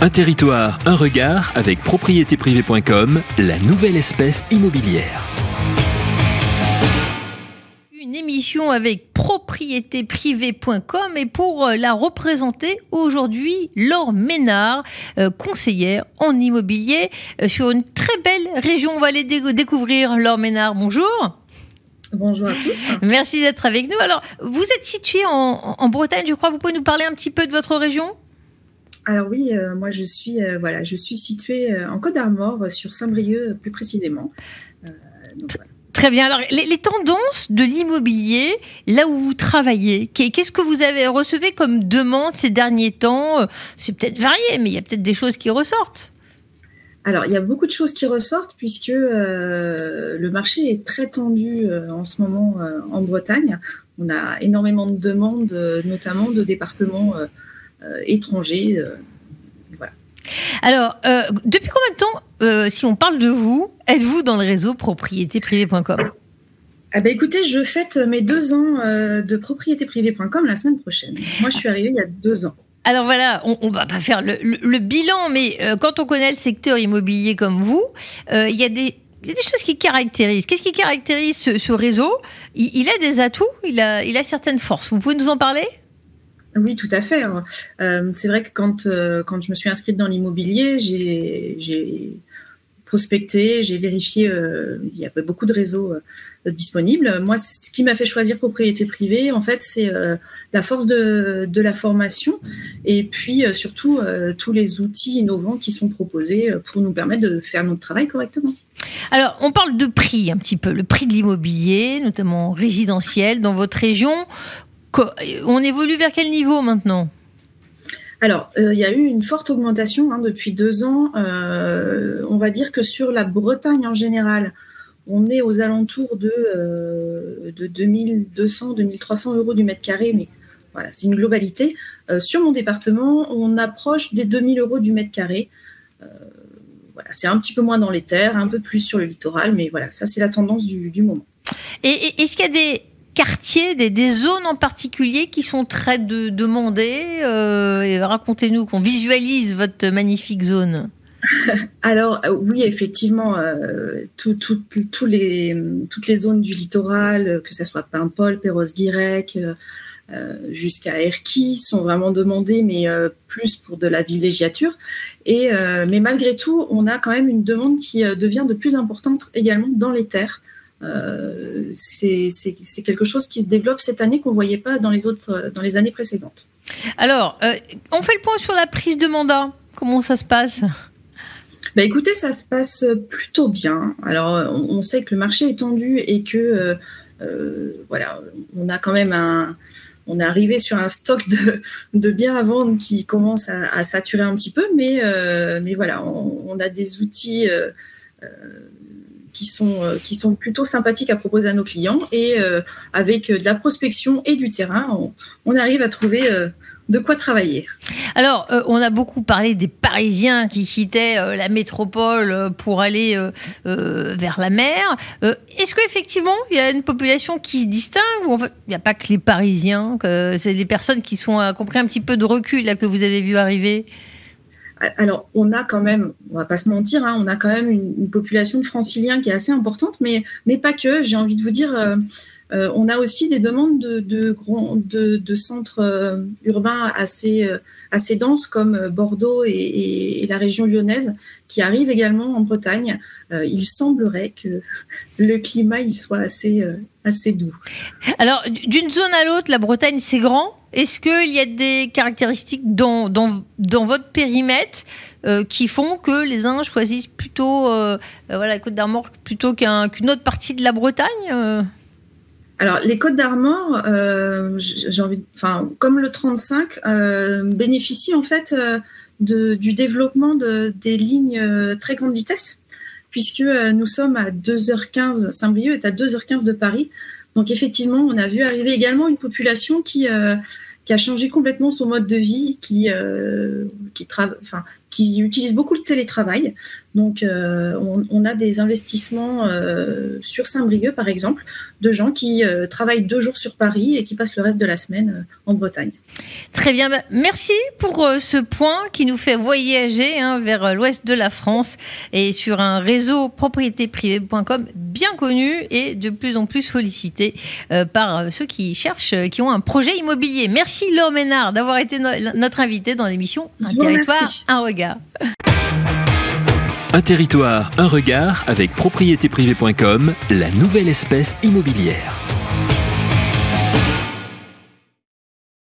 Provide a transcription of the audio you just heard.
Un territoire, un regard avec propriétéprivée.com, la nouvelle espèce immobilière. Une émission avec propriétéprivée.com et pour euh, la représenter aujourd'hui, Laure Ménard, euh, conseillère en immobilier euh, sur une très belle région. On va aller dé- découvrir Laure Ménard. Bonjour. Bonjour à tous. Merci d'être avec nous. Alors, vous êtes situé en, en Bretagne, je crois. Vous pouvez nous parler un petit peu de votre région? Alors oui, euh, moi je suis euh, voilà, je suis située euh, en Côte d'Armor, sur Saint-Brieuc plus précisément. Donc, voilà. Très bien. Alors, les, les tendances de l'immobilier, là où vous travaillez, qu'est- qu'est-ce que vous avez recevé comme demande ces derniers temps? C'est peut-être varié, mais il y a peut-être des choses qui ressortent. Alors il y a beaucoup de choses qui ressortent puisque euh, le marché est très tendu euh, en ce moment euh, en Bretagne. On a énormément de demandes, notamment de départements étrangers. euh, voilà. Alors, euh, depuis combien de temps, euh, si on parle de vous, êtes-vous dans le réseau propriétéprivée.com Ah bah écoutez, je fête mes deux ans euh, de propriétéprivée.com la semaine prochaine. Moi je suis arrivée il y a deux ans. Alors voilà, on, on va pas faire le, le- le bilan, mais euh, quand on connaît le secteur immobilier comme vous, euh, il y a des il y a des choses qui caractérisent. Qu'est-ce qui caractérise ce, ce réseau? Il, il a des atouts, il a, il a certaines forces. Vous pouvez nous en parler? Oui, tout à fait. Euh, c'est vrai que quand, euh, quand je me suis inscrite dans l'immobilier, j'ai prospecté, j'ai vérifié, euh, il y avait beaucoup de réseaux disponibles. Moi, ce qui m'a fait choisir propriété privée, en fait, c'est la force de, de la formation et puis surtout tous les outils innovants qui sont proposés pour nous permettre de faire notre travail correctement. Alors, on parle de prix un petit peu, le prix de l'immobilier, notamment résidentiel, dans votre région. On évolue vers quel niveau maintenant? Alors, euh, il y a eu une forte augmentation hein, depuis deux ans. Euh, on va dire que sur la Bretagne en général, on est aux alentours de, euh, de 2200, 2300 euros du mètre carré, mais voilà, c'est une globalité. Euh, sur mon département, on approche des 2000 euros du mètre carré. Voilà, c'est un petit peu moins dans les terres, un peu plus sur le littoral, mais voilà, ça c'est la tendance du, du moment. Et, et est-ce qu'il y a des quartiers, des, zones en particulier qui sont très de- demandées Euh, Racontez-nous, qu'on visualise votre magnifique zone. Alors euh, oui, effectivement, euh, toutes les zones du littoral, que ce soit Paimpol, Perros-Guirec, jusqu'à Erquy, sont vraiment demandées, mais plus pour de la villégiature. Mais malgré tout, on a quand même une demande qui devient de plus importante également dans les terres. Euh, c'est quelque chose qui se développe cette année qu'on ne voyait pas dans les, autres, dans les années précédentes. Alors, euh, on fait le point sur la prise de mandat. Comment ça se passe? Bah écoutez, ça se passe plutôt bien. Alors, on, on sait que le marché est tendu et que euh, voilà, on a quand même un, on est arrivé sur un stock de, de biens à vendre qui commence à, à saturer un petit peu, mais euh, mais voilà, on, on a des outils. euh, qui sont, euh, qui sont plutôt sympathiques à proposer à nos clients et euh, avec euh, de la prospection et du terrain, on, arrive à trouver de quoi travailler. Alors, on a beaucoup parlé des Parisiens qui quittaient la métropole pour aller vers la mer. Est-ce qu'effectivement, il y a une population qui se distingue il n'y a pas que les Parisiens, c'est des personnes qui, sont, euh, qui ont pris un petit peu de recul là, que vous avez vu arriver? Alors, on a quand même, on va pas se mentir, hein, on a quand même une, population de franciliens qui est assez importante, mais, mais pas que. J'ai envie de vous dire, euh, euh, on a aussi des demandes de, de, centres euh, urbains assez, assez denses comme Bordeaux et, et- la région lyonnaise qui arrivent également en Bretagne. Il semblerait que le climat il soit assez, assez doux. Alors, d'une zone à l'autre, la Bretagne, c'est grand? Est-ce qu'il y a des caractéristiques dans, votre périmètre euh, qui font que les uns choisissent plutôt euh, euh, la Côte d'Armor plutôt qu'un- qu'une autre partie de la Bretagne Alors, les Côtes d'Armor, j'ai envie, enfin, comme le 35, euh, bénéficient en fait du développement de, des lignes très grande vitesse, puisque nous sommes à 2h15, Saint-Brieuc est à 2h15 de Paris. Donc, effectivement, on a vu arriver également une population qui, qui a changé complètement son mode de vie, qui, euh, qui, qui utilise beaucoup le télétravail. Donc, euh, on, on a des investissements euh, sur Saint-Brieuc, par exemple, de gens qui euh, travaillent deux jours sur Paris et qui passent le reste de la semaine en Bretagne. Très bien, bah, merci pour ce point qui nous fait voyager hein, vers l'ouest de la France et sur un réseau propriétéprivée.com bien connu et de plus en plus sollicité par ceux qui cherchent, qui ont un projet immobilier. Merci Laure Ménard d'avoir été notre invité dans l'émission Un territoire, un Un territoire, un regard avec propriétéprivée.com, la nouvelle espèce immobilière.